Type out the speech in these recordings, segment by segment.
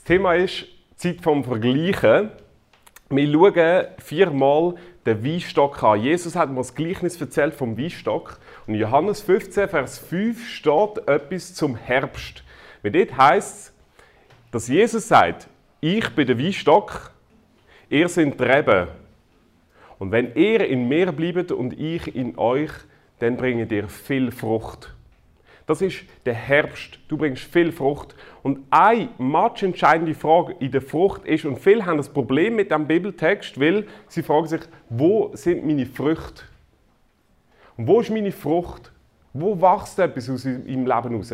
Das Thema ist Zeit vom Vergleichen. Wir schauen viermal den Weinstock an. Jesus hat mir das Gleichnis erzählt vom Weinstock. Und in Johannes 15, Vers 5 steht etwas zum Herbst. Weil dort heisst es, dass Jesus sagt, ich bin der Weinstock, ihr seid die Reben. Und wenn ihr in mir bleibt und ich in euch, dann bringt ihr viel Frucht. Das ist der Herbst. Du bringst viel Frucht. Und eine match entscheidende Frage in der Frucht ist, und viele haben das Problem mit dem Bibeltext, weil sie fragen sich, wo sind meine Früchte? Und wo ist meine Frucht? Wo wächst etwas aus ihrem Leben heraus?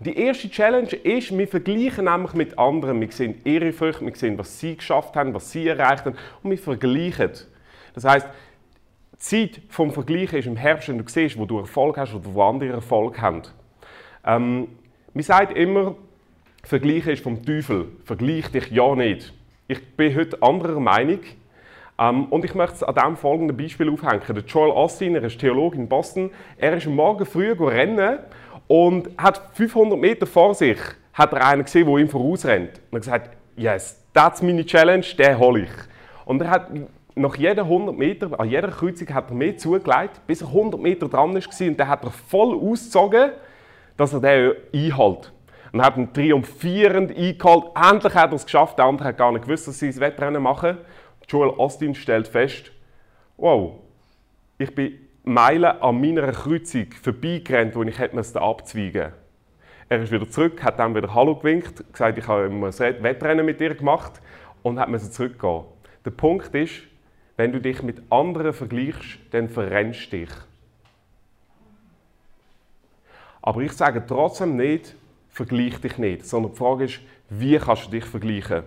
Die erste Challenge ist, wir vergleichen nämlich mit anderen. Wir sehen ihre Früchte, wir sehen, was sie geschafft haben, was sie erreicht haben und wir vergleichen. Das heißt, die Zeit vom Vergleichen ist im Herbst, wenn du siehst, wo du Erfolg hast oder wo andere Erfolg haben. Ähm, man sagt immer, Vergleichen ist vom Teufel. Vergleich dich ja nicht. Ich bin heute anderer Meinung. Ähm, und ich möchte es an diesem folgenden Beispiel aufhängen. Der Joel Austin, er ist Theologe in Boston, er ist am Morgen früh rennen und hat 500 Meter vor sich hat er einen gesehen, der ihm vorausrennt. Und er hat gesagt, yes, das ist meine Challenge, den hole ich. Und er hat nach jeden 100 Meter, an jeder Kreuzung hat er mehr zugelegt, bis er 100 Meter dran war und dann hat er voll ausgezogen, dass er den einhält. Und hat ihn triumphierend eingeholt. Endlich hat er es geschafft. Der andere hat gar nicht gewusst, dass sie das Wettrennen machen. Joel Austin stellt fest, wow, ich bin Meilen an meiner Kreuzung vorbeigerannt, wo ich hätte abzweigen Er ist wieder zurück, hat dann wieder Hallo gewinkt, gesagt, ich habe ein Wettrennen mit dir gemacht und hat zurückgehen. Der Punkt ist, wenn du dich mit anderen vergleichst, dann verrennst du dich. Aber ich sage trotzdem nicht, vergleich dich nicht, sondern die Frage ist, wie kannst du dich vergleichen?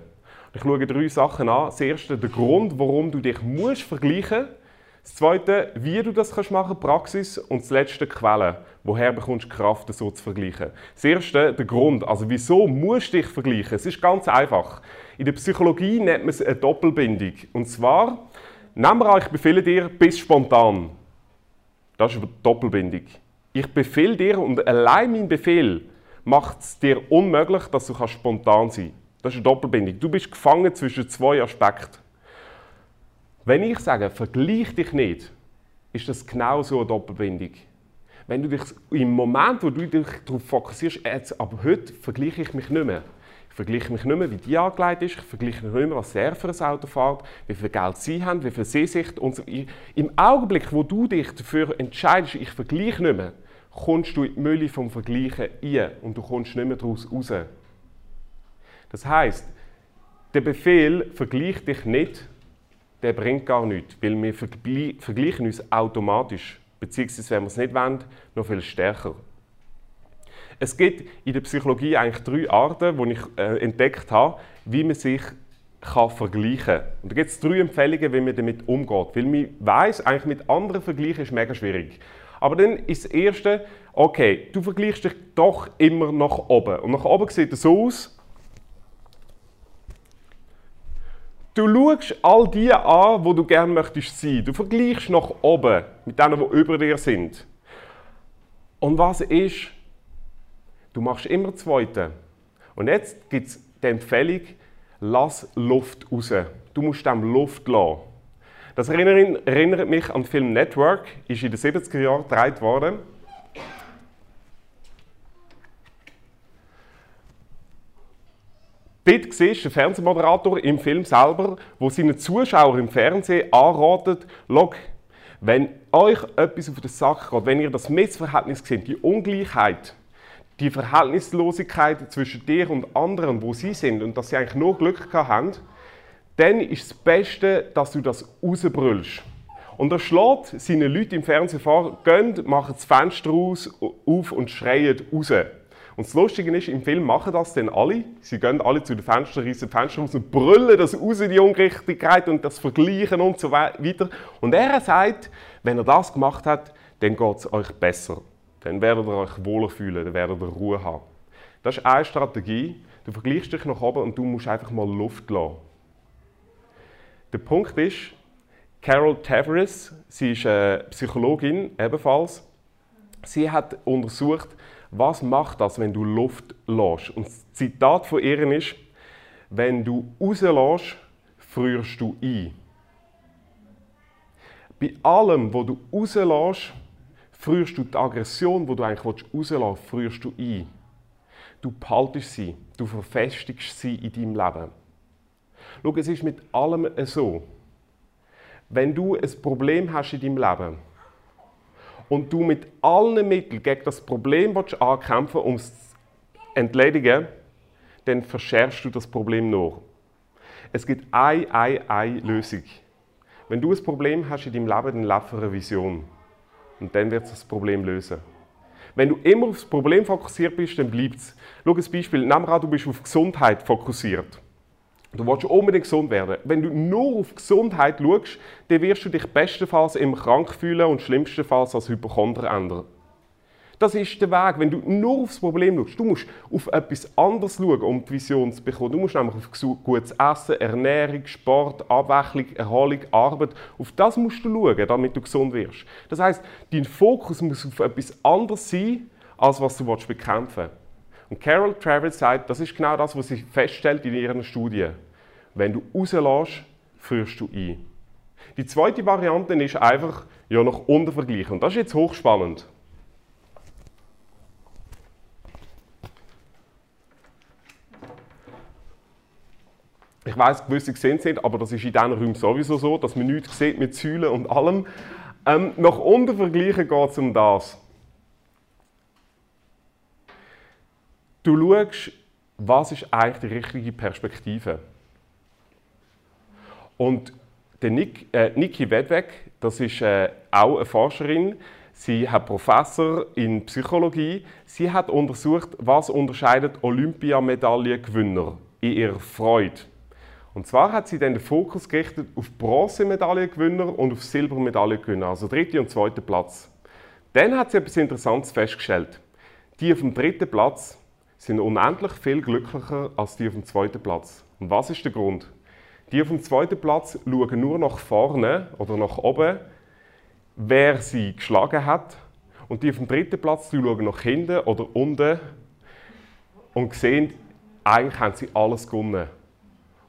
Ich schaue drei Sachen an. Das erste, der Grund, warum du dich musst vergleichen musst. Das zweite, wie du das kannst machen, Praxis. Und das letzte, Quellen. Woher bekommst du Kraft, so zu vergleichen? Das erste, der Grund. Also, wieso musst du dich vergleichen? Es ist ganz einfach. In der Psychologie nennt man es eine Doppelbindung. Und zwar, nehmen wir an, ich befehle dir, bist spontan. Das ist eine Doppelbindung. Ich befehle dir und allein mein Befehl macht es dir unmöglich, dass du spontan sein kannst. Das ist eine Doppelbindung. Du bist gefangen zwischen zwei Aspekten. Wenn ich sage, vergleich dich nicht, ist das genau so eine Doppelbindung. Wenn du dich im Moment, wo du dich darauf fokussierst, jetzt, aber heute vergleiche ich mich nicht mehr. Ich vergleiche mich nicht mehr, wie die angelegt ist. Ich vergleiche mich nicht mehr, was er für ein Auto fährt, wie viel Geld sie haben, wie viel sie sich... Und so. Im Augenblick, wo du dich dafür entscheidest, ich vergleiche nicht mehr, kommst du in die Mülle vom Vergleichen rein und du kommst nicht mehr daraus raus. Das heißt, der Befehl vergleich dich nicht, der bringt gar nichts, weil wir vergleichen uns automatisch, beziehungsweise wenn wir es nicht wollen, noch viel stärker. Es gibt in der Psychologie eigentlich drei Arten, die ich äh, entdeckt habe, wie man sich kann vergleichen kann. Und da gibt es drei Empfehlungen, wie man damit umgeht. Weil man weiß, eigentlich mit anderen vergleichen ist mega schwierig. Aber dann ist das Erste, okay, du vergleichst dich doch immer nach oben. Und nach oben sieht es so aus, Du schaust all die an, wo du gerne möchtest sein. Du vergleichst nach oben mit denen, die über dir sind. Und was ist? Du machst immer Zweite. Und jetzt gibt es die Empfehlung, lass Luft raus. Du musst dem Luft lassen. Das erinnert mich an den Film Network, ist in den 70er Jahren gedreht worden. Dort siehst du den Fernsehmoderator im Film selber, wo seinen Zuschauern im Fernsehen anratet, Log, wenn euch etwas auf den Sack geht, wenn ihr das Missverhältnis seht, die Ungleichheit, die Verhältnislosigkeit zwischen dir und anderen, wo sie sind und dass sie eigentlich nur Glück haben, dann ist das Beste, dass du das rausbrüllst. Und er schlägt seine Leute im Fernsehen vor, gehen, machen das Fenster auf und schreien raus. Und das Lustige ist, im Film machen das dann alle. Sie gehen alle zu den Fenstern, reißen die Fenster raus und brüllen das raus, die Ungerechtigkeit und das Vergleichen und so weiter. Und er sagt, wenn er das gemacht hat, dann geht es euch besser. Dann werdet ihr euch wohler fühlen, dann werdet ihr Ruhe haben. Das ist eine Strategie. Du vergleichst dich nach oben und du musst einfach mal Luft lassen. Der Punkt ist, Carol Tavares, sie ist eine Psychologin ebenfalls, sie hat untersucht, was macht das, wenn du Luft lässt? Und das Zitat von ihr ist, Wenn du rauslässt, frierst du ein. Bei allem, was du rauslässt, frierst du die Aggression, die du eigentlich rauslassen willst, frierst du ein. Du behaltest sie, du verfestigst sie in deinem Leben. Schau, es ist mit allem so. Wenn du ein Problem hast in deinem Leben und du mit allen Mitteln gegen das Problem ankämpfen um es zu entledigen, dann verschärfst du das Problem nur. Es gibt eine, eine, eine Lösung. Wenn du ein Problem hast in deinem Leben, dann lauf eine Vision. Und dann wird es das Problem lösen. Wenn du immer auf das Problem fokussiert bist, dann bleibt es. Schau ein Beispiel. Nehmen wir an, du bist auf Gesundheit fokussiert. Du willst unbedingt gesund werden. Wenn du nur auf Gesundheit schaust, dann wirst du dich bestenfalls immer krank fühlen und schlimmstenfalls als Hypochonder ändern. Das ist der Weg, wenn du nur aufs Problem schaust. Du musst auf etwas anderes schauen, um die Vision zu bekommen. Du musst nämlich auf gutes Essen, Ernährung, Sport, Abwechslung, Erholung, Arbeit. Auf das musst du schauen, damit du gesund wirst. Das heißt, dein Fokus muss auf etwas anderes sein, als was du bekämpfen willst. Und Carol Travis sagt, das ist genau das, was sie feststellt in ihren Studien. Wenn du rauslässt, führst du ein. Die zweite Variante ist einfach ja, nach unten vergleichen. Und das ist jetzt hochspannend. Ich weiß, gewisse gesehen sind, aber das ist in diesen Räumen sowieso so, dass man nichts sieht mit Säulen und allem. Ähm, nach unten vergleichen geht es um das. Du schaust, was ist eigentlich die richtige Perspektive. Und der Nick, äh, Niki Wedweg, das ist äh, auch eine Forscherin, sie hat Professor in Psychologie. Sie hat untersucht, was unterscheidet Olympiamedaillengewinner in ihrer Freude und zwar hat sie dann den Fokus gerichtet auf Bronzemedaillengewinner und auf Silbermedaillengewinner, also dritte und zweite Platz. Dann hat sie etwas Interessantes festgestellt. Die auf dem dritten Platz sind unendlich viel glücklicher als die auf dem zweiten Platz. Und was ist der Grund? Die auf dem zweiten Platz schauen nur nach vorne oder nach oben, wer sie geschlagen hat. Und die auf dem dritten Platz die schauen nach hinten oder unten und sehen, eigentlich haben sie alles gewonnen.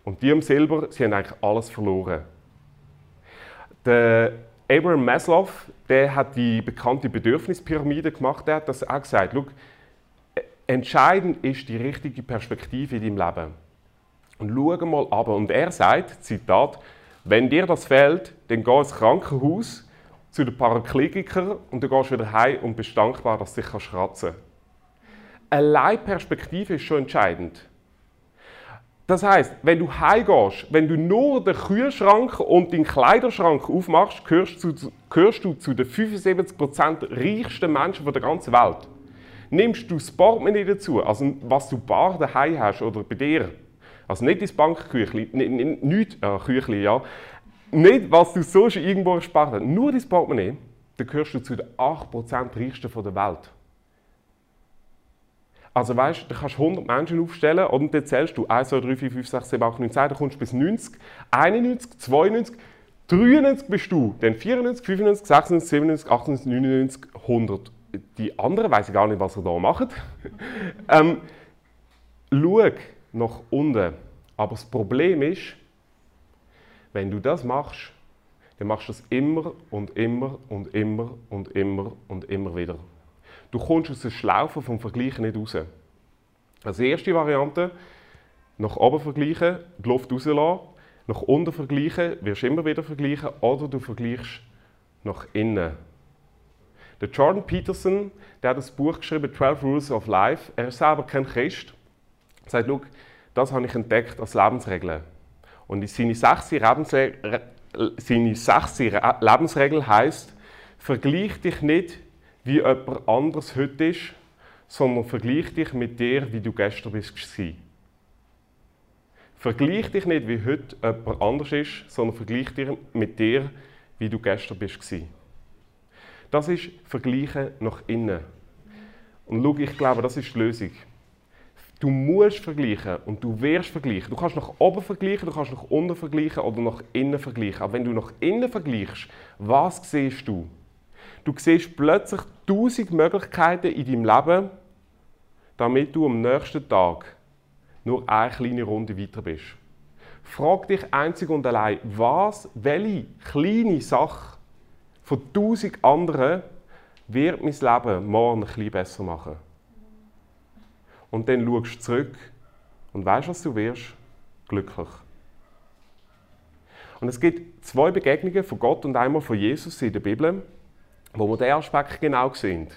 Und die am Silber, sie haben eigentlich alles verloren. Der Abraham Maslow, der hat die bekannte Bedürfnispyramide gemacht. Der hat das auch gesagt. Schau, entscheidend ist die richtige Perspektive in deinem Leben. Und schau mal ab. Und er sagt, Zitat, wenn dir das fehlt, dann geh ins Krankenhaus zu den Paraklinikern und dann gehst du wieder heim und bist dankbar, dass du dich kratzen kannst. Allein Perspektive ist schon entscheidend. Das heißt, wenn du heimgehst, wenn du nur den Kühlschrank und den Kleiderschrank aufmachst, gehörst du, gehörst du zu den 75% reichsten Menschen der ganzen Welt. Nimmst du das Portemonnaie dazu, also was du bar daheim hast oder bei dir, also nicht das Bankküchli, nicht, nicht äh, ja, nicht was du sonst irgendwo gespart hast, nur das Portemonnaie, dann gehörst du zu den 8% reichsten der Welt. Also weißt, du kannst 100 Menschen aufstellen und dann zählst du 1, 2, 3, 4, 5, 6, 7, 8, 9, 10, dann kommst du bis 90, 91, 92, 93 bist du, dann 94, 95, 96, 97, 98, 99, 100. Die anderen weiß ich gar nicht, was sie da machen. ähm, schau nach unten. Aber das Problem ist, wenn du das machst, dann machst du das immer und immer und immer und immer und immer wieder. Du kommst aus der Schlaufe vom Vergleichen nicht raus. Die erste Variante, nach oben vergleichen, die Luft rauslassen, nach unten vergleichen, wirst du immer wieder vergleichen, oder du vergleichst nach innen. Der Jordan Peterson, der hat das Buch geschrieben, 12 Rules of Life. Er ist selber kein Christ. Er sagt, das habe ich entdeckt als Lebensregel. Und seine sechste Lebensregel, seine sechste Lebensregel heisst, vergleich dich nicht wie jemand anderes heute ist, sondern vergleich dich mit dir, wie du gestern bist. Vergleich dich nicht, wie heute jemand anders ist, sondern vergleich dich mit dir, wie du gestern bist. Das ist Vergleichen nach innen. Und schau, ich glaube, das ist die Lösung. Du musst vergleichen und du wirst vergleichen. Du kannst nach oben vergleichen, du kannst nach unten vergleichen oder nach innen vergleichen. Aber wenn du nach innen vergleichst, was siehst du? Du siehst plötzlich tausend Möglichkeiten in deinem Leben, damit du am nächsten Tag nur eine kleine Runde weiter bist. Frag dich einzig und allein, was, welche kleine Sache von tausend anderen wird mein Leben morgen ein bisschen besser machen. Und dann schaust du zurück und weißt, was du wirst? Glücklich. Und es gibt zwei Begegnungen von Gott und einmal von Jesus in der Bibel, wo wir diesen Aspekt genau sehen.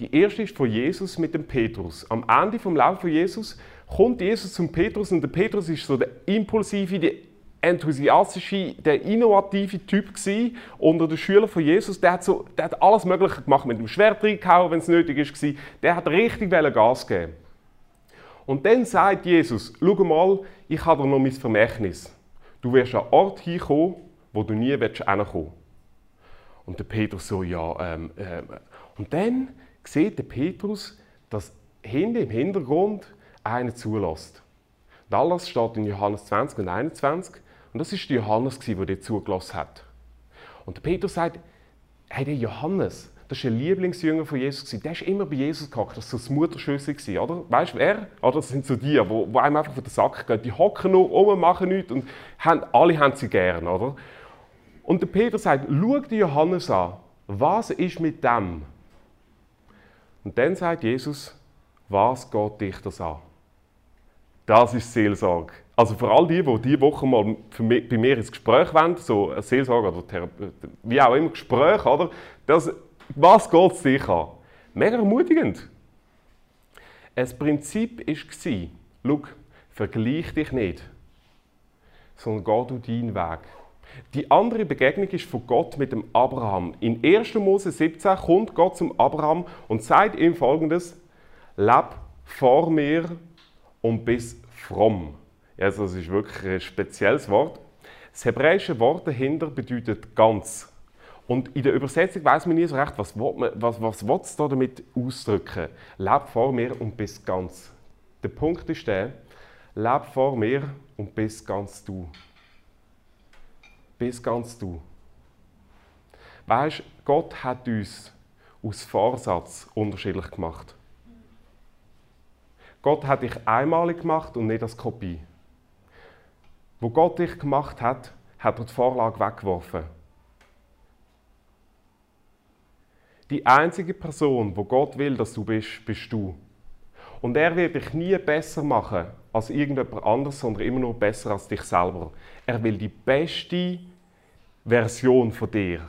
Die erste ist von Jesus mit dem Petrus. Am Ende vom Lauf von Jesus kommt Jesus zum Petrus und der Petrus ist so der impulsive, der enthusiastische, der innovative Typ gewesen, unter den Schülern von Jesus. Der hat, so, der hat alles Mögliche gemacht, mit dem Schwert reingehauen, wenn es nötig war. Der hat richtig Gas geben. Und dann sagt Jesus, schau mal, ich habe noch mein Vermächtnis. Du wirst an einen Ort hinkommen, wo du nie hinkommen willst. Und der Petrus so, ja, ähm, ähm. Und dann sieht der Petrus, dass hinten im Hintergrund einer zulässt. Und alles steht in Johannes 20 und 21. Und das ist der Johannes, der dir zugelassen hat. Und der Petrus sagt, hey, der Johannes, das war ein Lieblingsjünger von Jesus. Der ist immer bei Jesus gehockt. Das war so das Mutterschüssel, oder? Weißt du wer? Oder das sind so die, die, einem einfach von der Sack gehen. Die hocken nur um, machen nichts und haben, alle haben sie gern, oder? Und der Peter sagt, schau dir Johannes an. Was ist mit dem? Und dann sagt Jesus, was geht dich das an? Das ist Seelsorge. Also für all die, die diese Woche mal mich, bei mir ins Gespräch wollen, so eine Seelsorge oder Therape wie auch immer Gespräch, oder? Das, was geht es dich an? Mega ermutigend. Das Prinzip war, schau, vergleich dich nicht, sondern geh du deinen Weg. Die andere Begegnung ist von Gott mit dem Abraham. In 1. Mose 17 kommt Gott zum Abraham und sagt ihm folgendes: Leb vor mir und bist fromm. Also das ist wirklich ein spezielles Wort. Das hebräische Wort dahinter bedeutet ganz. Und in der Übersetzung weiß man nie so recht, was will was, was will es da damit ausdrücken. Leb vor mir und bist ganz. Der Punkt ist der, leb vor mir und bist ganz du. Bist ganz du. Weißt, Gott hat uns aus Vorsatz unterschiedlich gemacht. Gott hat dich einmalig gemacht und nicht als Kopie. Wo Gott dich gemacht hat, hat er die Vorlage weggeworfen. Die einzige Person, wo Gott will, dass du bist, bist du. Und er wird dich nie besser machen als irgendjemand anderes, sondern immer nur besser als dich selber. Er will die beste Version von dir.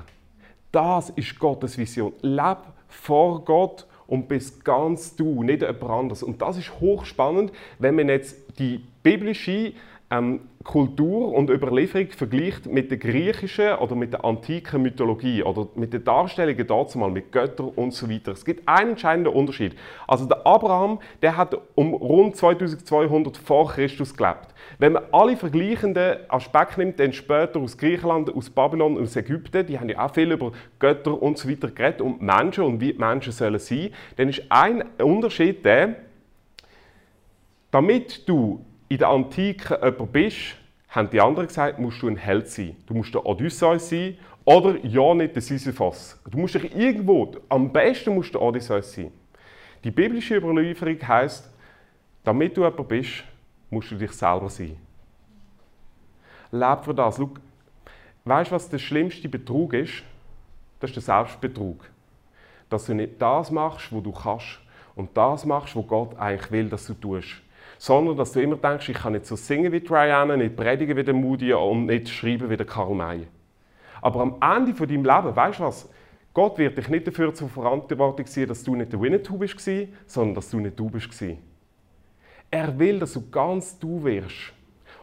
Das ist Gottes Vision. Leb vor Gott und bist ganz du, nicht jemand anderes. Und das ist hochspannend, wenn man jetzt die biblische ähm, Kultur und Überlieferung vergleicht mit der griechischen oder mit der antiken Mythologie oder mit den Darstellungen dazu mal mit Göttern und so weiter. Es gibt einen entscheidenden Unterschied. Also der Abraham, der hat um rund 2200 vor Christus gelebt. Wenn man alle vergleichenden Aspekte nimmt, dann später aus Griechenland, aus Babylon aus Ägypten, die haben ja auch viel über Götter und so weiter geredet und Menschen und wie Menschen sollen sein, dann ist ein Unterschied der, damit du in der Antike jemand bist, haben die anderen gesagt, musst du ein Held sein. Du musst der Odysseus sein oder ja nicht der Sisyphos. Du musst dich irgendwo, am besten musst du der Odysseus sein. Die biblische Überlieferung heißt, damit du jemand bist, musst du dich selber sein. Leb für das. Schau, weißt du, was der schlimmste Betrug ist? Das ist der Selbstbetrug. Dass du nicht das machst, was du kannst und das machst, was Gott eigentlich will, dass du tust sondern dass du immer denkst, ich kann nicht so singen wie Diana, nicht predigen wie der Moody und nicht schreiben wie der Karl May. Aber am Ende von deinem Leben, weißt du was? Gott wird dich nicht dafür zur Verantwortung ziehen, dass du nicht der Winnetou bist, sondern dass du nicht du bist. Er will, dass du ganz du wirst.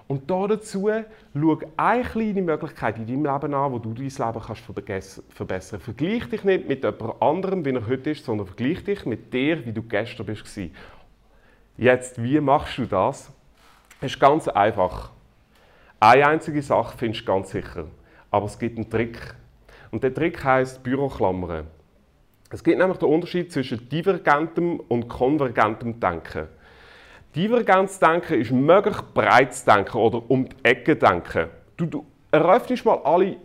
Und dazu schau eine kleine Möglichkeit in deinem Leben an, wo du dein Leben kannst verbessern kannst. Vergleich dich nicht mit jemand anderem, wie er heute ist, sondern vergleich dich mit dir, wie du gestern bist. Jetzt, wie machst du das? Es ist ganz einfach. Eine einzige Sache findest du ganz sicher. Aber es gibt einen Trick. Und der Trick heißt Büroklammern. Es gibt nämlich den Unterschied zwischen divergentem und konvergentem Denken. Divergentes Denken ist möglichst breites Denken oder um die Ecke denken. Du, du eröffnest mal alle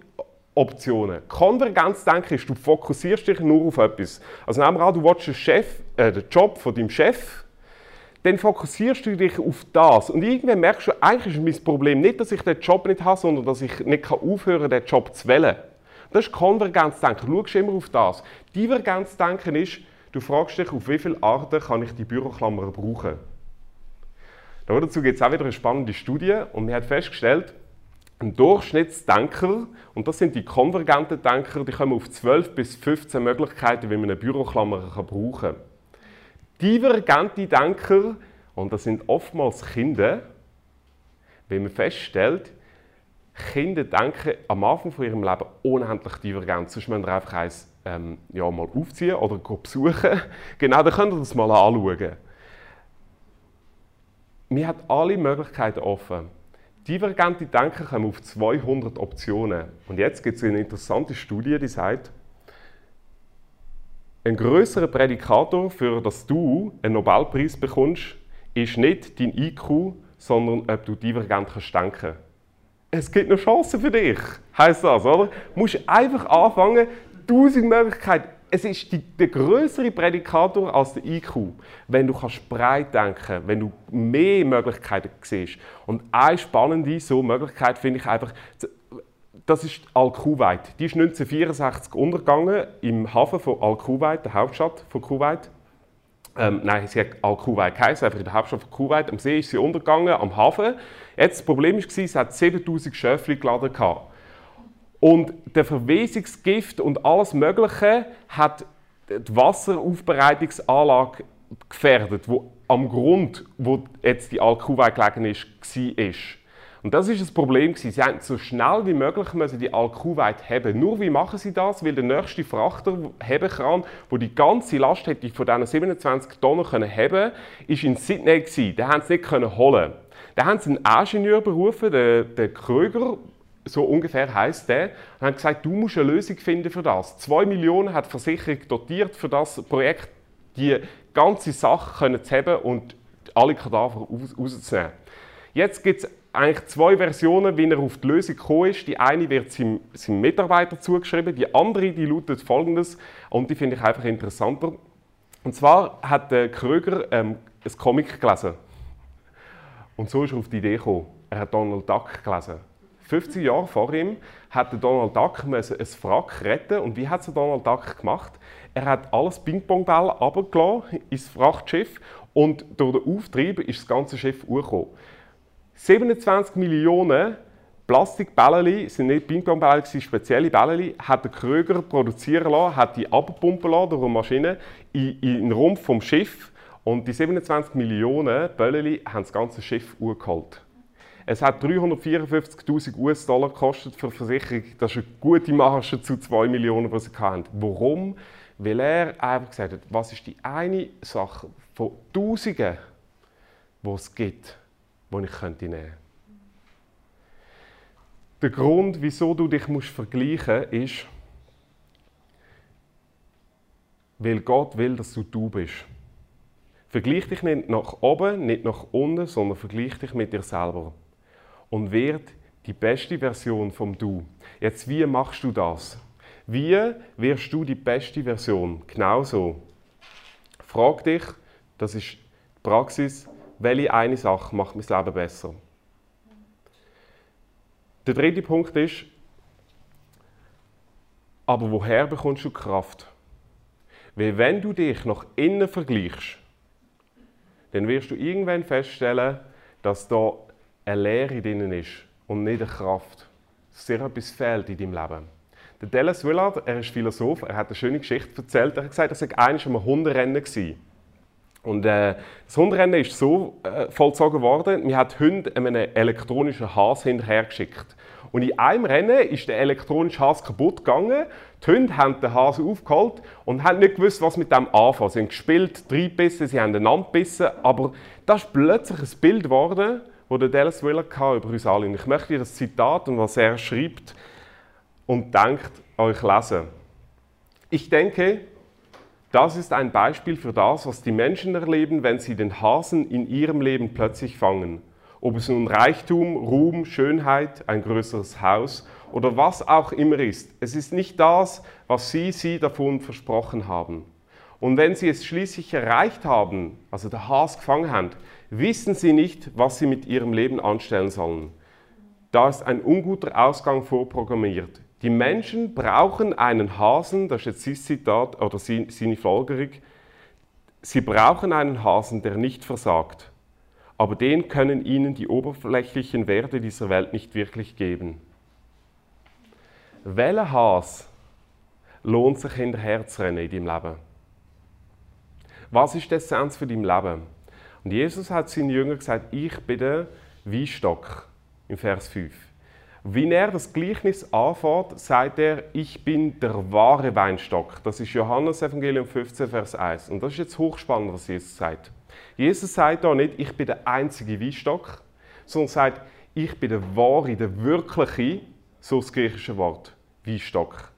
Optionen. Konvergenz denken ist, du fokussierst dich nur auf etwas. Also nehmen wir an, du willst den, Chef, äh, den Job von deinem Chef dann fokussierst du dich auf das. Und irgendwann merkst du, eigentlich ist mein Problem nicht, dass ich den Job nicht habe, sondern dass ich nicht aufhören kann, den Job zu wählen. Das ist Konvergenzdenken. Du schaust immer auf das. Divergenzdenken ist, du fragst dich, auf wie viele Arten kann ich die Büroklammer brauchen. Dazu gibt es auch wieder eine spannende Studie und man hat festgestellt, ein Durchschnittsdenker, und das sind die konvergenten Denker, die kommen auf 12 bis 15 Möglichkeiten, wie man eine Büroklammer brauchen kann. Divergente Denker, und das sind oftmals Kinder, wenn man feststellt, Kinder denken am Anfang von ihrem Leben unendlich divergent. Sonst müssen wir einfach eins ähm, ja, mal aufziehen oder besuchen. Genau, dann könnt ihr das mal anschauen. Wir haben alle Möglichkeiten offen. Divergente Denker kommen auf 200 Optionen. Und jetzt gibt es eine interessante Studie, die sagt, ein größerer Prädikator für dass du einen Nobelpreis bekommst, ist nicht dein IQ, sondern ob du divergent kannst denken. Es gibt noch Chancen für dich, heißt das, oder? Du musst einfach anfangen, tausend Möglichkeiten es ist die, der größere Prädikator als der IQ, wenn du kannst breit denken, wenn du mehr Möglichkeiten siehst. Und eine spannende so Möglichkeit finde ich einfach, das ist Al-Kuwait. Die ist 1964 untergegangen im Hafen von Al-Kuwait, der Hauptstadt von Kuwait. Ähm, nein, sie hat Al-Kuwait geheißen, einfach in der Hauptstadt von Kuwait. Am See ist sie untergegangen, am Hafen. Jetzt, das Problem war, sie hat 7000 Schöfli geladen. Gehabt. Und der Verwesungsgift und alles Mögliche hat die Wasseraufbereitungsanlage gefährdet, wo am Grund, wo jetzt die Alkuwei gelegen ist, war. Und das ist das Problem Sie haben so schnell wie möglich die Alkuweit haben. Nur wie machen sie das? Weil der nächste Frachter heben kann, wo die ganze Last hätte von diesen 27 Tonnen können haben, ist in Sydney gewesen. Den haben sie nicht können holen. Da haben sie einen Ingenieur berufen, den, den Kröger, so ungefähr heißt der, und haben gesagt, du musst eine Lösung finden für das. Zwei Millionen hat die Versicherung dotiert für das Projekt, die ganze Sache können zu haben und alle Kadaver rauszunehmen. Jetzt gibt es eigentlich zwei Versionen, wie er auf die Lösung gekommen ist. Die eine wird seinem, seinem Mitarbeiter zugeschrieben, die andere die lautet folgendes, und die finde ich einfach interessanter. Und zwar hat der Kröger ähm, ein Comic gelesen. Und so ist er auf die Idee gekommen. Er hat Donald Duck gelesen. 50 Jahre vor ihm hat Donald Duck ein Wrack retten und wie hat es Donald Duck gemacht? Er hat alles Ping-Pong-Ball runtergelassen ins Frachtschiff und durch den Auftrieb ist das ganze Schiff hochgekommen. 27 Millionen Plastikbälle, sind nicht Ping-Pong-Bälle, spezielle Bälle, hat der Kröger produzieren lassen, hat die abpumpen lassen durch eine Maschine in, in den Rumpf vom Schiff und die 27 Millionen Bälle haben das ganze Schiff hochgeholt. Es hat 354.000 US-Dollar gekostet für die Versicherung. Das ist eine gute Marge zu 2 Millionen, die sie hatten. Warum? Weil er einfach gesagt hat, was ist die eine Sache von Tausenden, die es gibt, die ich nehmen könnte. Der Grund, wieso du dich musst vergleichen musst, ist, weil Gott will, dass du du bist. Vergleich dich nicht nach oben, nicht nach unten, sondern vergleich dich mit dir selber und wird die beste Version vom Du. Jetzt, wie machst du das? Wie wirst du die beste Version? Genauso. Frag dich, das ist die Praxis, welche eine Sache macht mein Leben besser? Der dritte Punkt ist, aber woher bekommst du Kraft? Weil wenn du dich nach innen vergleichst, dann wirst du irgendwann feststellen, dass da eine Leere drin ist und nicht eine Kraft. Dass dir etwas fehlt in deinem Leben. Der Dallas Willard, er ist Philosoph, er hat eine schöne Geschichte erzählt. Er hat gesagt, er sei einmal einem Hunderennen gewesen. Und äh, das Hunderennen ist so äh, vollzogen worden, man hat Hunde einem elektronischen Hase hinterhergeschickt. Und in einem Rennen ist der elektronische Hase kaputt gegangen. Die Hunde haben den Hase aufgeholt und haben nicht gewusst, was mit dem anfangen. Sie haben gespielt, drei Bissen, sie haben einander gebissen, aber das ist plötzlich ein Bild geworden, wo der Dallas Willard über uns alle. Und ich möchte das Zitat und was er schreibt und denkt, euch lesen. Ich denke, das ist ein Beispiel für das, was die Menschen erleben, wenn sie den Hasen in ihrem Leben plötzlich fangen. Ob es nun Reichtum, Ruhm, Schönheit, ein größeres Haus oder was auch immer ist. Es ist nicht das, was sie sie davon versprochen haben. Und wenn sie es schließlich erreicht haben, also der Has gefangen haben, wissen sie nicht, was sie mit ihrem Leben anstellen sollen. Da ist ein unguter Ausgang vorprogrammiert. Die Menschen brauchen einen Hasen, das ist jetzt sein Zitat oder seine Folgerung, sie brauchen einen Hasen, der nicht versagt. Aber den können ihnen die oberflächlichen Werte dieser Welt nicht wirklich geben. Welcher Has lohnt sich hinterher zu rennen in deinem Leben? Was ist die Essenz für dein Leben? Und Jesus hat seinen Jüngern gesagt, ich bin der Weinstock, im Vers 5. Wie er das Gleichnis anfängt, sagt er, ich bin der wahre Weinstock. Das ist Johannes Evangelium 15, Vers 1. Und das ist jetzt hochspannend, was Jesus sagt. Jesus sagt da nicht, ich bin der einzige Weinstock, sondern sagt, ich bin der wahre, der wirkliche, so das griechische Wort, Weinstock.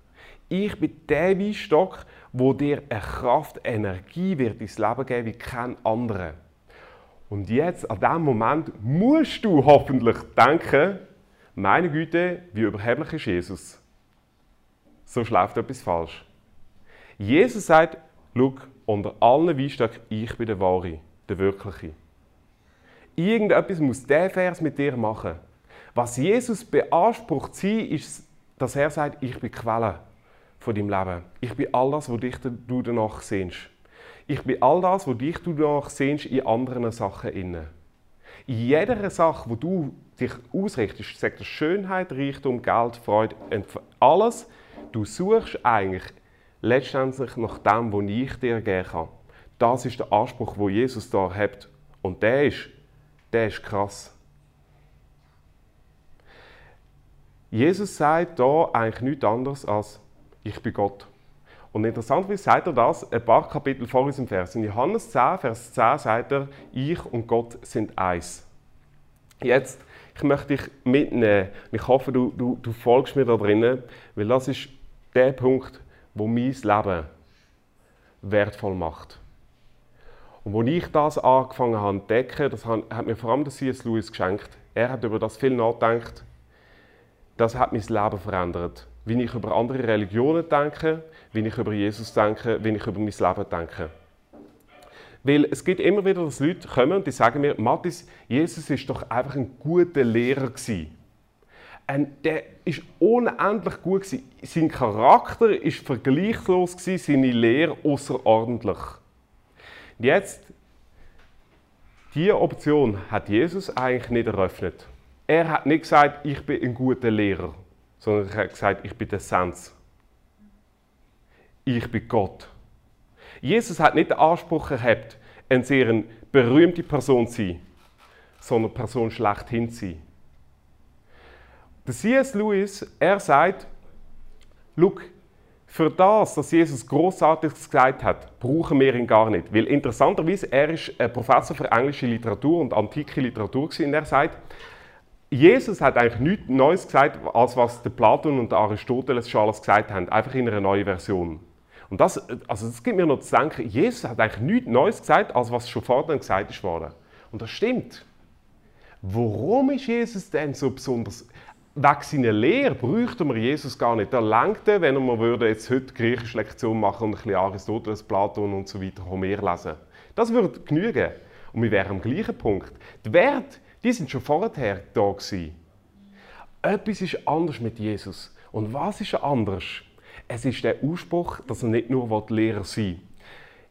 Ich bin der Weinstock, wo dir eine Kraft, Energie wird ins Leben geben wie kein anderer. Und jetzt, an diesem Moment, musst du hoffentlich denken, meine Güte, wie überheblich ist Jesus. So schläft etwas falsch. Jesus sagt, schau, unter allen Weinstöcken, ich bin der Wahre, der Wirkliche. Irgendetwas muss der Vers mit dir machen. Was Jesus beansprucht sie, ist, dass er sagt, ich bin Quelle von deinem Leben. Ich bin all das, was du danach sehnst. Ich bin all das, was dich du danach sehnst in anderen Sachen. In jeder Sache, wo du dich ausrichtest, sagt Schönheit, Reichtum, Geld, Freude, alles, du suchst eigentlich letztendlich nach dem, was ich dir geben kann. Das ist der Anspruch, wo Jesus da hat. Und der ist, der ist krass. Jesus sagt da eigentlich nichts anderes als ich bin Gott. Und interessanterweise sagt er das ein paar Kapitel vor unserem Vers. In Johannes 10, Vers 10 sagt er, ich und Gott sind eins. Jetzt, ich möchte dich mitnehmen. Ich hoffe, du, du, du folgst mir da drinnen, weil das ist der Punkt, wo mein Leben wertvoll macht. Und als ich das angefangen habe zu entdecken, das hat mir vor allem der C.S. Lewis geschenkt. Er hat über das viel nachgedacht. Das hat mein Leben verändert wie ich über andere Religionen denke, wie ich über Jesus denke, wie ich über mein Leben denke. Weil es gibt immer wieder, dass Leute kommen und die sagen mir, Mathis, Jesus ist doch einfach ein guter Lehrer gewesen. Und der ist unendlich gut gewesen. Sein Charakter ist vergleichslos gewesen, seine Lehre außerordentlich. Jetzt, diese Option hat Jesus eigentlich nicht eröffnet. Er hat nicht gesagt, ich bin ein guter Lehrer sondern er hat gesagt, ich bin der Essenz. Ich bin Gott. Jesus hat nicht den Anspruch gehabt, eine sehr berühmte Person zu sein, sondern eine Person schlechthin zu sein. Der C.S. Lewis, er sagt, Look, für das, dass Jesus Großartiges gesagt hat, brauchen wir ihn gar nicht. Weil interessanterweise, er ist Professor für englische Literatur und antike Literatur und er sagt, Jesus hat eigentlich nichts Neues gesagt, als was der Platon und der Aristoteles schon alles gesagt haben, einfach in einer neuen Version. Und das, also das gibt mir noch zu denken, Jesus hat eigentlich nichts Neues gesagt, als was schon vorher gesagt worden. Und das stimmt. Warum ist Jesus denn so besonders? Wegen seiner Lehre bräuchten wir Jesus gar nicht. Er langte, wenn wir würde jetzt heute griechische Lektion machen und ein bisschen Aristoteles, Platon und so weiter Homer lesen. Das würde genügen. Und wir wären am gleichen Punkt. Der Wert die sind schon vorher da gewesen. Etwas ist anders mit Jesus. Und was ist anders? Es ist der Ausspruch, dass er nicht nur Lehrer sein will.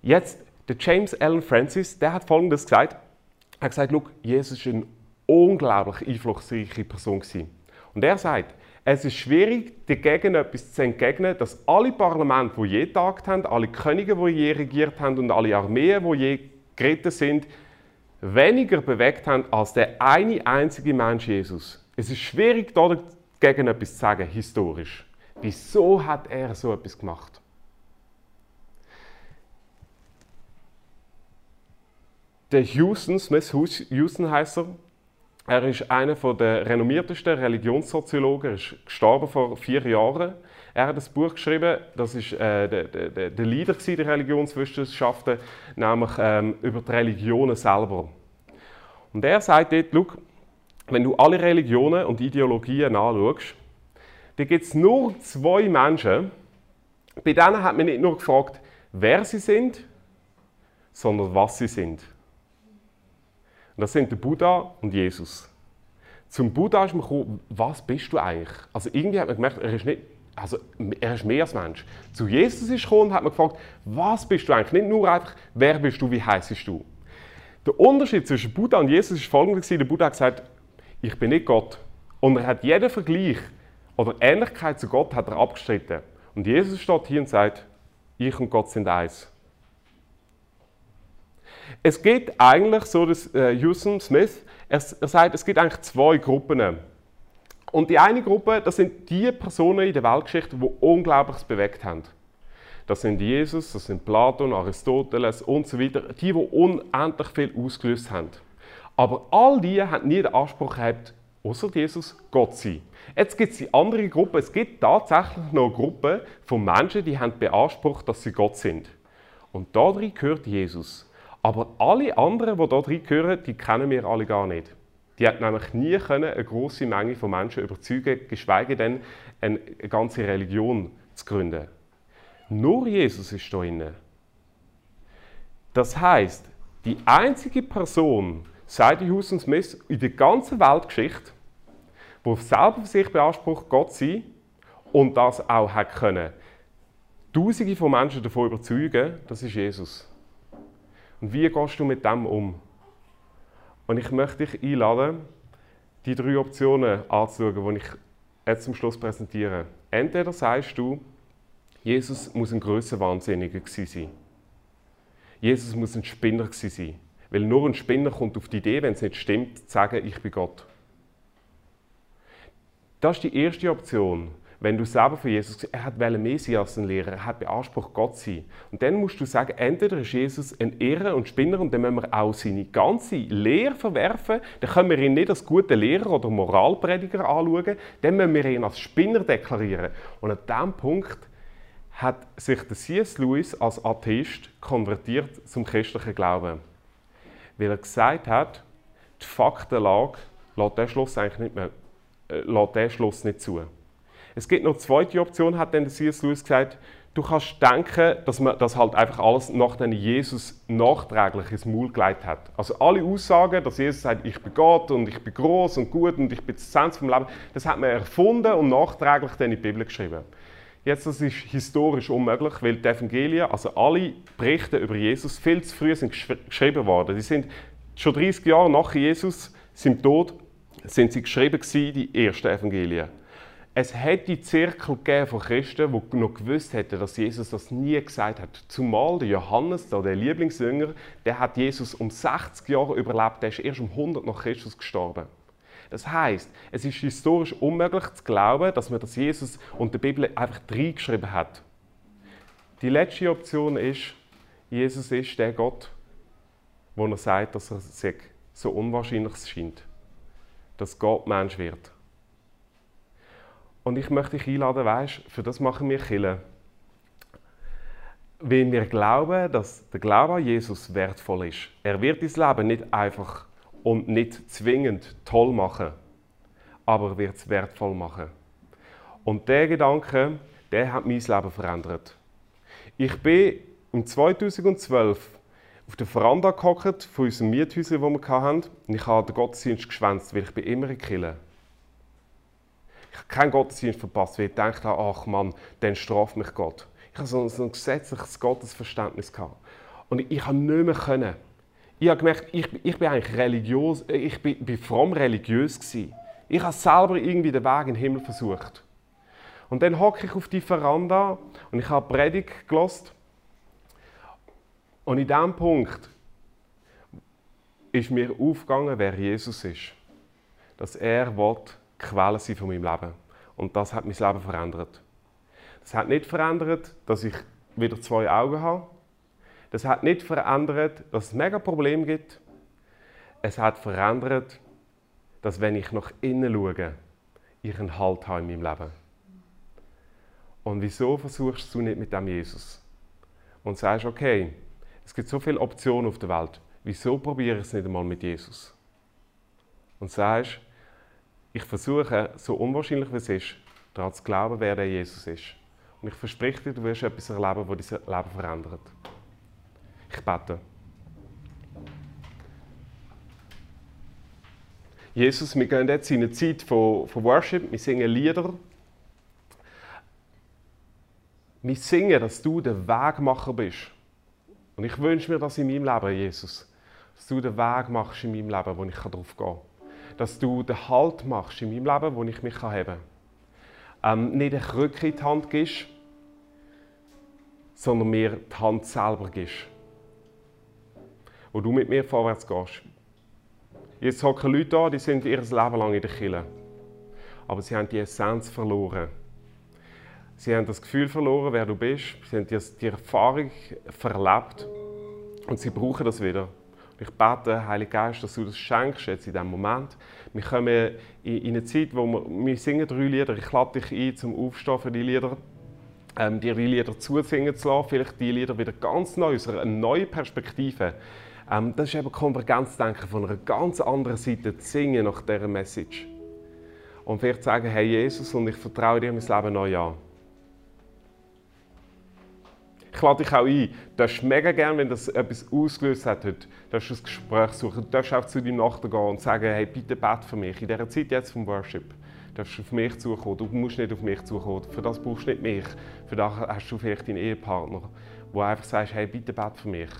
Jetzt, der James Allen Francis, der hat Folgendes gesagt. Er hat gesagt, Jesus war eine unglaublich einflussreiche Person. Und er sagt, es ist schwierig, dagegen etwas zu entgegnen, dass alle Parlamente, die je tagt haben, alle Könige, die je regiert haben und alle Armeen, die je gerettet sind, weniger bewegt haben als der eine einzige Mensch Jesus. Es ist schwierig, dagegen etwas zu sagen, historisch. Wieso hat er so etwas gemacht? Der Houston, Smith Houston heißt er, er ist einer der renommiertesten Religionssoziologen, er ist gestorben vor vier Jahren. Er hat ein Buch geschrieben, das ist äh, der, der, der Leader der Religionswissenschaften, nämlich ähm, über die Religionen selber. Und er sagt dort, wenn du alle Religionen und Ideologien anschaust, dann gibt es nur zwei Menschen, bei denen hat man nicht nur gefragt, wer sie sind, sondern was sie sind. Und das sind der Buddha und Jesus. Zum Buddha ist man gekommen, was bist du eigentlich? Also irgendwie hat man gemerkt, er ist, nicht, also er ist mehr als Mensch. Zu Jesus ist gekommen und hat man gefragt, was bist du eigentlich? Nicht nur einfach, wer bist du, wie heißt du? Der Unterschied zwischen Buddha und Jesus ist folgender: Der Buddha hat gesagt, ich bin nicht Gott. Und er hat jeden Vergleich oder Ähnlichkeit zu Gott hat er abgestritten. Und Jesus steht hier und sagt, ich und Gott sind eins. Es geht eigentlich, so dass äh, Houston Smith, er, er sagt, es gibt eigentlich zwei Gruppen. Und die eine Gruppe, das sind die Personen in der Weltgeschichte, die Unglaubliches bewegt haben. Das sind Jesus, das sind Platon, Aristoteles und so weiter, die, die unendlich viel ausgelöst haben. Aber all die haben nie den Anspruch gehabt, außer Jesus, Gott zu sein. Jetzt gibt es die andere Gruppe. Es gibt tatsächlich noch eine Gruppe von Menschen, die haben beansprucht, dass sie Gott sind. Und da drin gehört Jesus. Aber alle anderen, die da drin gehören, die kennen wir alle gar nicht. Die hat nämlich nie können, eine große Menge von Menschen überzeugen, geschweige denn eine ganze Religion zu gründen. Nur Jesus ist da inne. Das heißt, die einzige Person, seit und Smith, in der ganzen Weltgeschichte, die selber für sich beansprucht, Gott zu sein und das auch hat können, Tausende von Menschen davon überzeugen, das ist Jesus. Und wie gehst du mit dem um? Und ich möchte dich einladen, die drei Optionen anzuschauen, die ich jetzt zum Schluss präsentiere. Entweder sagst du, Jesus muss ein grösser Wahnsinniger sein. Jesus muss ein Spinner sein. Weil nur ein Spinner kommt auf die Idee, wenn es nicht stimmt, zu sagen, ich bin Gott. Das ist die erste Option. Wenn du selber für Jesus er hat Messias ein Lehrer, er hat beansprucht, Gott zu sein. Und dann musst du sagen, entweder ist Jesus ein Irrer und Spinner und dann müssen wir auch seine ganze Lehre verwerfen. Dann können wir ihn nicht als guten Lehrer oder Moralprediger anschauen, dann müssen wir ihn als Spinner deklarieren. Und an diesem Punkt hat sich der C.S. Lewis als Atheist konvertiert zum christlichen Glauben. Weil er gesagt hat, die Faktenlage lässt den Schluss eigentlich nicht mehr, äh, lässt den Schluss nicht zu. Es gibt noch eine zweite Option, hat dann der C.S. Lewis gesagt, du kannst denken, dass man das halt einfach alles nach dem Jesus nachträglich ins Maul gelegt hat. Also alle Aussagen, dass Jesus sagt, ich bin Gott und ich bin groß und gut und ich bin das Essenz vom Leben, das hat man erfunden und nachträglich dann in die Bibel geschrieben. Jetzt, das ist historisch unmöglich, weil die Evangelien, also alle Berichte über Jesus, viel zu früh sind geschrieben worden. Die sind schon 30 Jahre nach Jesus, sind Tod, sind sie geschrieben gewesen, die ersten Evangelien es hätte Zirkel von Christen, die noch gewusst hätten, dass Jesus das nie gesagt hat. Zumal der Johannes, der Lieblingsjünger, der hat Jesus um 60 Jahre überlebt, der ist erst um 100 nach Christus gestorben. Das heißt, es ist historisch unmöglich zu glauben, dass man das Jesus und die Bibel einfach reingeschrieben hat. Die letzte Option ist, Jesus ist der Gott, wo er sagt, dass er sich so unwahrscheinlich scheint, dass Gott Mensch wird. Und ich möchte dich einladen, weißt, für das machen wir Kille. Wenn wir glauben, dass der Glaube an Jesus wertvoll ist. Er wird dein Leben nicht einfach und nicht zwingend toll machen, aber wird es wertvoll machen. Und der Gedanke, der hat mein Leben verändert. Ich bin im 2012 auf der Veranda gehockt von unserem Miethäuschen, das wir hatten, und ich habe den Gottesdienst geschwänzt, weil ich bin immer in Kille ich habe keinen Gottesdienst verpasst, weil ich gedacht habe, ach Mann, dann straft mich Gott. Ich hatte so, so ein gesetzliches Gottesverständnis. Gehabt. Und ich, habe nicht mehr können. Ich habe gemerkt, ich, ich bin eigentlich religiös, ich bin, bin fromm religiös gewesen. Ich habe selber irgendwie den Weg in den Himmel versucht. Und dann hocke ich auf die Veranda und ich habe Predigt gelost. Und in diesem Punkt ist mir aufgegangen, wer Jesus ist. Dass er will, Quelle sein von meinem Leben. Und das hat mein Leben verändert. Das hat nicht verändert, dass ich wieder zwei Augen habe. Das hat nicht verändert, dass es mega Probleme gibt. Es hat verändert, dass wenn ich nach innen schaue, ich einen Halt habe in meinem Leben. Und wieso versuchst du nicht mit dem Jesus? Und sagst, okay, es gibt so viele Optionen auf der Welt. Wieso probiere ich es nicht einmal mit Jesus? Und sagst, ich versuche, so unwahrscheinlich wie es ist, daran zu glauben, wer der Jesus ist. Und ich verspreche dir, du wirst etwas erleben, das dein Leben verändert. Ich bete. Jesus, wir gehen jetzt in eine Zeit von, von Worship, wir singen Lieder. Wir singen, dass du der Wegmacher bist. Und ich wünsche mir das in meinem Leben, Jesus. Dass du den Weg machst in meinem Leben, wo ich darauf gehen kann. Dass du den Halt machst in meinem Leben, wo ich mich heben kann. Ähm, nicht eine Krücke in die Hand gibst, sondern mir die Hand selber gibst. Wo du mit mir vorwärts gehst. Jetzt hocken Leute da, die sind ihr Leben lang in der Kirche. Aber sie haben die Essenz verloren. Sie haben das Gefühl verloren, wer du bist. Sie haben die Erfahrung verlebt. Und sie brauchen das wieder. Ich bete, Heiliger Geist, dass du das schenkst jetzt in diesem Moment. Wir kommen in eine Zeit, wo wir, wir singen drei Lieder. Ich lade dich ein, zum Aufstehen für die Lieder. Ähm, die Lieder zusingen zu lassen. Vielleicht die Lieder wieder ganz neu, aus einer neuen Perspektive. Ähm, das ist eben Konvergenzdenken von einer ganz anderen Seite zu singen nach dieser Message. Und vielleicht sagen, hey Jesus, und ich vertraue dir mein Leben neu an. Ich lade dich auch ein. Du darfst mega gerne, wenn das etwas ausgelöst hat heute, du ein Gespräch suchen. Du darfst auch zu deinem Nachbarn gehen und sagen, hey, bitte bet für mich. In dieser Zeit jetzt vom Worship darfst du auf mich zukommen. Du musst nicht auf mich zukommen. Für das brauchst du nicht mich. Für das hast du vielleicht deinen Ehepartner, wo einfach sagst, hey, bitte bet für mich.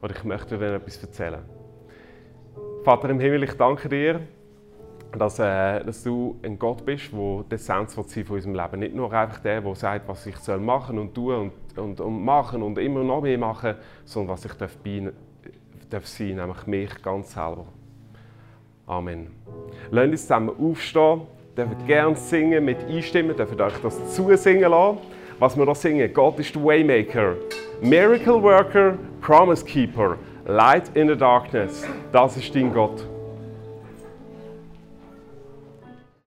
Oder ich möchte dir etwas erzählen. Vater im Himmel, ich danke dir, dass, äh, dass du ein Gott bist, der die Essenz von unserem Leben Nicht nur einfach der, der sagt, was ich soll machen und tun und, und, und machen und immer noch mehr machen, sondern was ich darf, bei, darf sein, nämlich mich ganz selber. Amen. Lasst uns zusammen aufstehen, dürfen gerne singen, mit einstimmen, dürfen euch das zusingen lassen. Was wir da singen, Gott ist der Waymaker, Miracle Worker, Promise Keeper, Light in the Darkness. Das ist dein Gott.